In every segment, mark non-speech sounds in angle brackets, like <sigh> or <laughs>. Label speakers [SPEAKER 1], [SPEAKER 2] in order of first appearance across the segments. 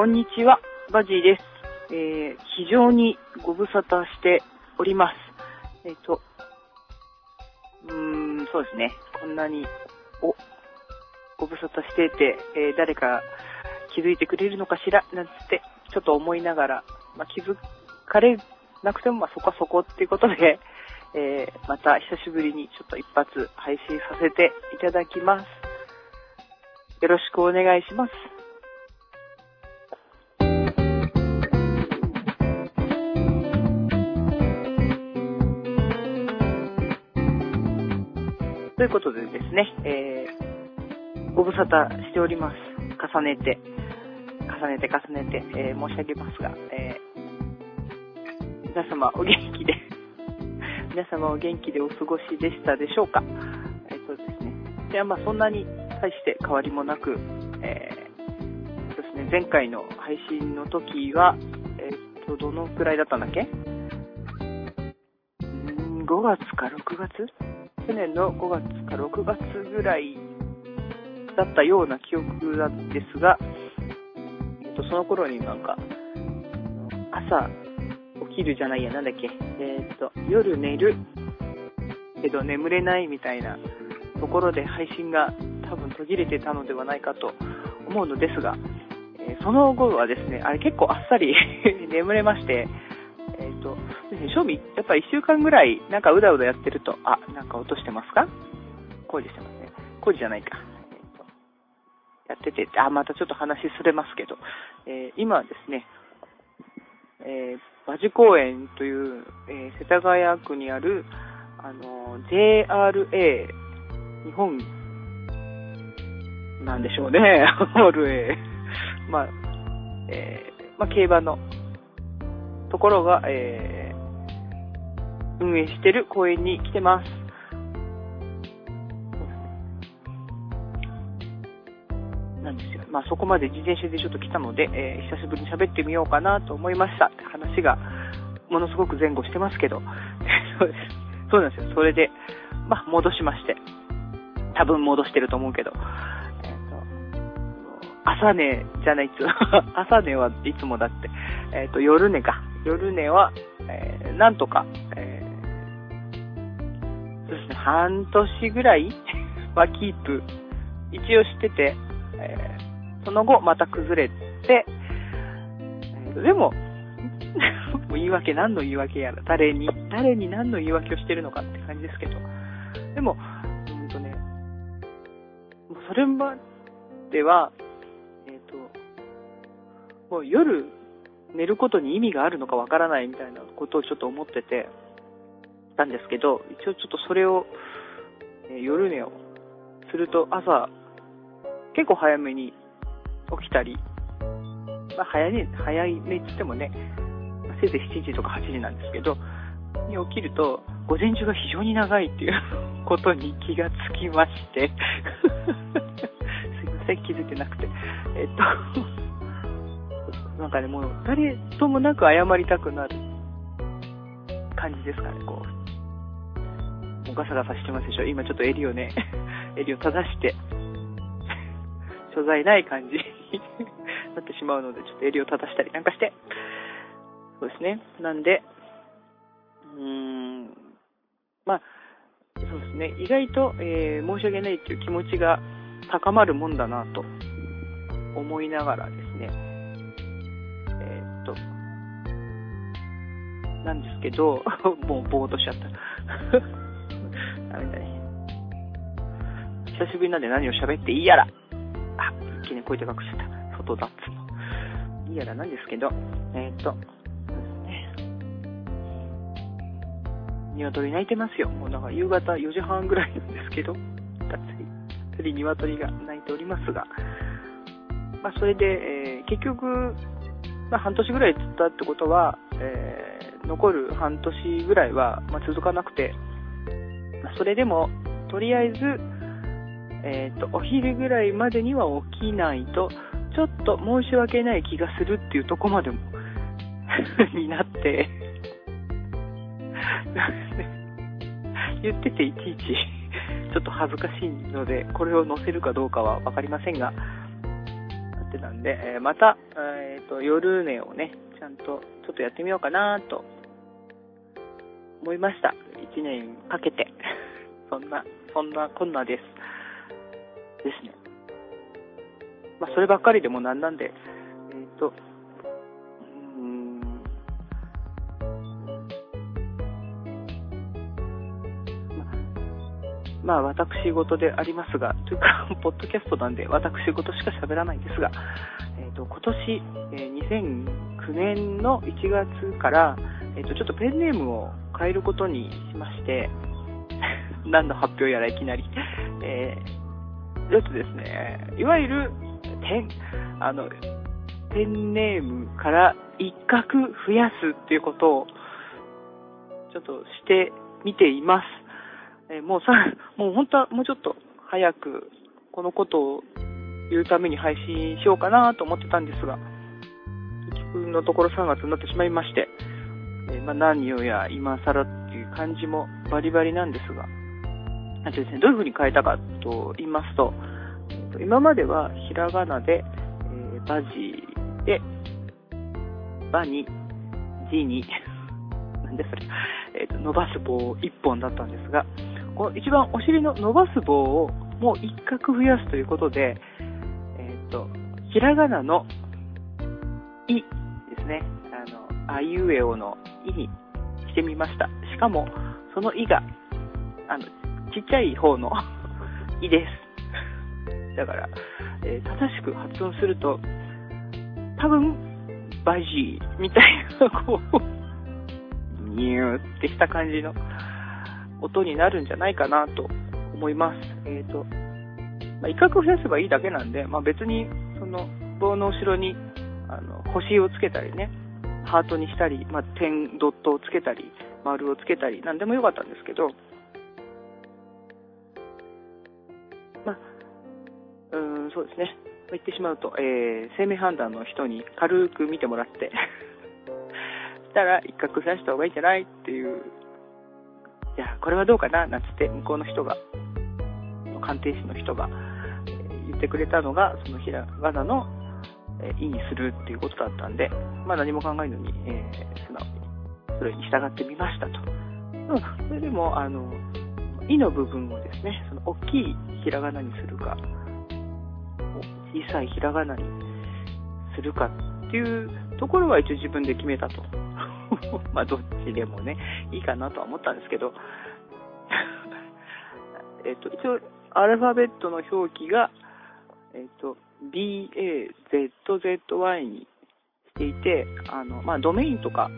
[SPEAKER 1] こんにちは、バジーです。えー、非常にご無沙汰しております。えっ、と、うーん、そうですね。こんなに、お、ご無沙汰してて、えー誰か気づいてくれるのかしら、なんつって、ちょっと思いながら、まあ、気づかれなくても、まあ、そこはそこっていうことで、えーまた久しぶりにちょっと一発配信させていただきます。よろしくお願いします。ということでですね、えー、ご無沙汰しております。重ねて、重ねて重ねて、えー申し上げますが、えー皆様お元気で、<laughs> 皆様お元気でお過ごしでしたでしょうか？えっ、とですね、いや、まあそんなに大して変わりもなく、えーそうですね、前回の配信の時は、えっ、と、どのくらいだったんだっけ ?5 月か6月？去年の5月か6月ぐらいだったような記憶なんですが、えっと、その頃になんか、朝起きるじゃないや、なんだっけ、えっと、夜寝るけど眠れないみたいなところで配信が多分途切れてたのではないかと思うのですが、えーその後はですね、あれ結構あっさり <laughs> 眠れまして、正味、やっぱ1週間ぐらい、なんかうだうだやってると、あ、なんか落としてますか？工事してますね。工事じゃないか。やってて、あ、またちょっと話それますけど、えー今はですね、えー、馬事公園という、えー世田谷区にある、あの、JRA、日本、なんでしょうね、<laughs> RA。まあ、えーまあ、競馬のところが、えー運営してる公園に来てます。なんですよ。まあ、そこまで自転車でちょっと来たので、えー久しぶりに喋ってみようかなと思いました。って話が、ものすごく前後してますけど、<laughs> そうです。そうなんですよ。それで、まあ、戻しまして。多分戻してると思うけど、えーと朝寝じゃないっつ <laughs> 朝寝はいつもだって、えっ、と、夜寝か。夜寝は、えーなんとか、えそうですね、半年ぐらい？<laughs> はキープ、一応してて、えーその後また崩れて、えーでも、<laughs> もう言い訳、何の言い訳やら、誰に、誰に何の言い訳をしてるのかって感じですけど、でも、うんとね、それまでは、えっ、と、もう夜寝ることに意味があるのかわからないみたいなことをちょっと思ってて、たんですけど、一応ちょっとそれを、えー夜寝をすると朝、結構早めに起きたり、まあ早寝、早いってってもね、せいぜい7時とか8時なんですけど、に起きると、午前中が非常に長いっていう <laughs> ことに気がつきまして、すいません、気づいてなくて。えっと、なんかね、もう誰ともなく謝りたくなる感じですかね、こう。もうガサガサしてますでしょ？今ちょっと襟をね、<laughs> 襟を正して、<laughs> 所在ない感じに <laughs> なってしまうので、ちょっと襟を正したりなんかして、そうですね。なんで、うーん、まあ、そうですね。意外と、えー申し訳ないっていう気持ちが高まるもんだなと思いながらですね、えーっと、なんですけど、もうぼーっとしちゃった。ダメだね。久しぶりなんで何を喋っていいやら。あ、一気に声でかくしちゃった。外だっつの。いいやらなんですけど、えーっと、そうですね。鶏鳴いてますよ。もうだか夕方4時半ぐらいなんですけど、<laughs> がっつり、鶏が鳴いておりますが、まあそれで、えー結局、まあ半年ぐらい経ったってことは、えー残る半年ぐらいは、まあ、続かなくて、それでも、とりあえず、えっ、と、お昼ぐらいまでには起きないと、ちょっと申し訳ない気がするっていうとこまでも、<laughs> になって、<laughs> 言ってていちいち、ちょっと恥ずかしいので、これを載せるかどうかはわかりませんが、ってたんで、また、え、ー、と、夜寝をね、ちゃんとちょっとやってみようかなと思いました。1年かけて。<laughs> そんな、そんなこんなです。ですね。まあ、そればっかりでもなんなんで、えっ、ー、と、うん、まあ、私事でありますが、というか、<laughs> ポッドキャストなんで、私事しか喋らないんですが、えっ、ー、と、今年、えー、2009年の1月から、えっ、と、ちょっとペンネームを変えることにしまして、<laughs> 何の発表やらいきなり、<laughs> えー、ちょっとですね、いわゆる、ペン、あの、ペンネームから一画増やすっていうことを、ちょっとしてみています。えー、もうさ、<laughs> もう本当はもうちょっと早く、このことを言うために配信しようかなと思ってたんですが、自分のところ3月になってしまいまして、えー、まあ、何をや今更っていう感じもバリバリなんですが、あとですね、どういう風に変えたかと言いますと、今まではひらがなで、えー、バジで、バに、ジに、<laughs> なんでそれ、え、ー、と、伸ばす棒1本だったんですが、この一番お尻の伸ばす棒をもう一角増やすということで、えっ、ー、と、ひらがなの、いですね。あの、あいうえおのいにしてみました。しかも、そのいが、あの、ちっちゃい方の <laughs> いです。だから、えー、正しく発音すると、多分、バジーみたいな、こう、ニューってした感じの音になるんじゃないかなと思います。えっ、ー、と、まあ、威嚇を増やせばいいだけなんで、まあ、別に、その、棒の後ろに、あの、星をつけたりね、ハートにしたり、まあ、点、ドットをつけたり、丸をつけたり、なんでもよかったんですけど、まあ、うん、そうですね。言ってしまうと、えー、生命判断の人に軽く見てもらって <laughs> したら一角刺した方がいいんじゃないっていう、じゃあこれはどうかななんつって向こうの人が、鑑定士の人が、言ってくれたのが、そのひらがなの、え、意にするっていうことだったんで、まあ何も考えずに、えー、素直にそれに従ってみましたと。うん、それでも、あの、いの部分をですね、その大きいひらがなにするか、小さいひらがなにするかっていうところは一応自分で決めたと。<laughs> まあどっちでもね、いいかなとは思ったんですけど、<laughs> えっと、一応アルファベットの表記が、えっと、BAZZY にしていて、あの、まあドメインとか、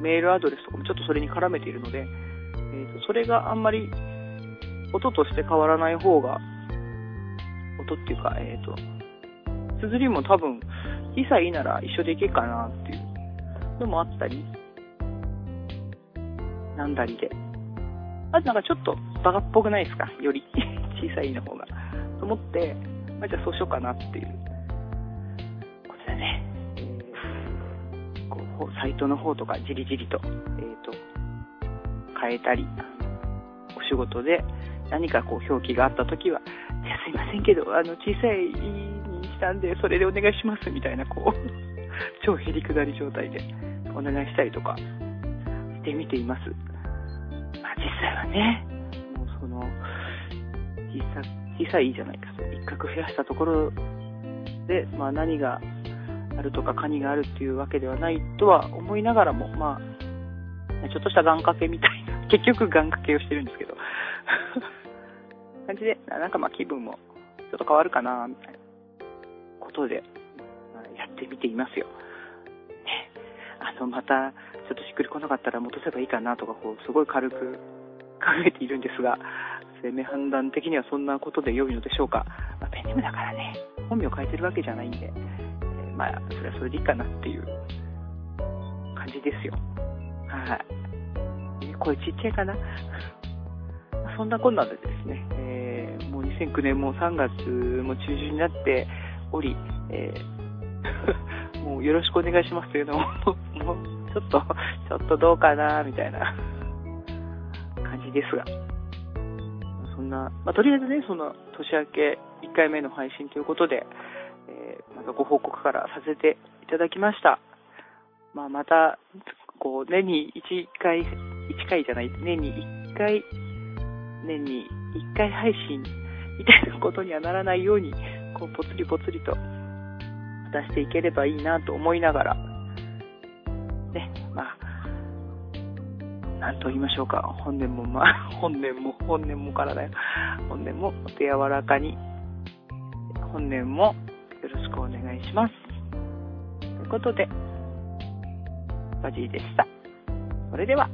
[SPEAKER 1] メールアドレスとかもちょっとそれに絡めているので、えーと、それがあんまり音として変わらない方が、音っていうか、えっ、ー、と、綴りも多分、いさいいなら一緒でいけっかなっていうのもあったり、なんだりで。あとなんかちょっとバカっぽくないですか？より <laughs> 小さいの方が。と思って、あ、じゃあそうしようかなっていうことでね。こうサイトの方とかじりじりと、えっ、ー、と、変えたり、お仕事で何かこう表記があった時は、いやすいませんけど、あの、小さいにしたんで、それでお願いしますみたいな、こう、<laughs> 超へりくだり状態でお願いしたりとかしてみています。まあ実際はね、もうその、小さ、小さいじゃないか、一角増やしたところで、まあ何があるとかカニがあるっていうわけではないとは思いながらも、まあ、ちょっとした願掛けみたいな、<laughs> 結局願掛けをしてるんですけど、<laughs> 感じで、なんかまあ気分もちょっと変わるかな、みたいなことで、やってみていますよ。ね、あの、また、ちょっとしっくりこなかったら戻せばいいかなとか、こう、すごい軽く考えているんですが、生命判断的にはそんなことで良いのでしょうか。まあ、ペンネームだからね、本名を変えてるわけじゃないんで、えまあ、それはそれでいいかなっていう感じですよ。はい。声ちっちゃいかなそんなこんなでですね、えー、もう2009年も3月も中旬になっており、えー、<laughs> もうよろしくお願いしますというのも、<laughs> もうちょっと、ちょっとどうかな、みたいな感じですが、そんな、まあ、とりあえずね、その年明け1回目の配信ということで、えー、なんかご報告からさせていただきました。まあ、また、こう、年に1回、1回じゃない、年に1回、年に1回配信みたいなことにはならないように、こう、ぽつりぽつりと出していければいいなと思いながら、ね、まあ、なんと言いましょうか、本年も、まあ、<laughs> 本年も、本年もからだよ。本年もお手柔らかに、本年もよろしくお願いします。ということで、バジーでした。それでは。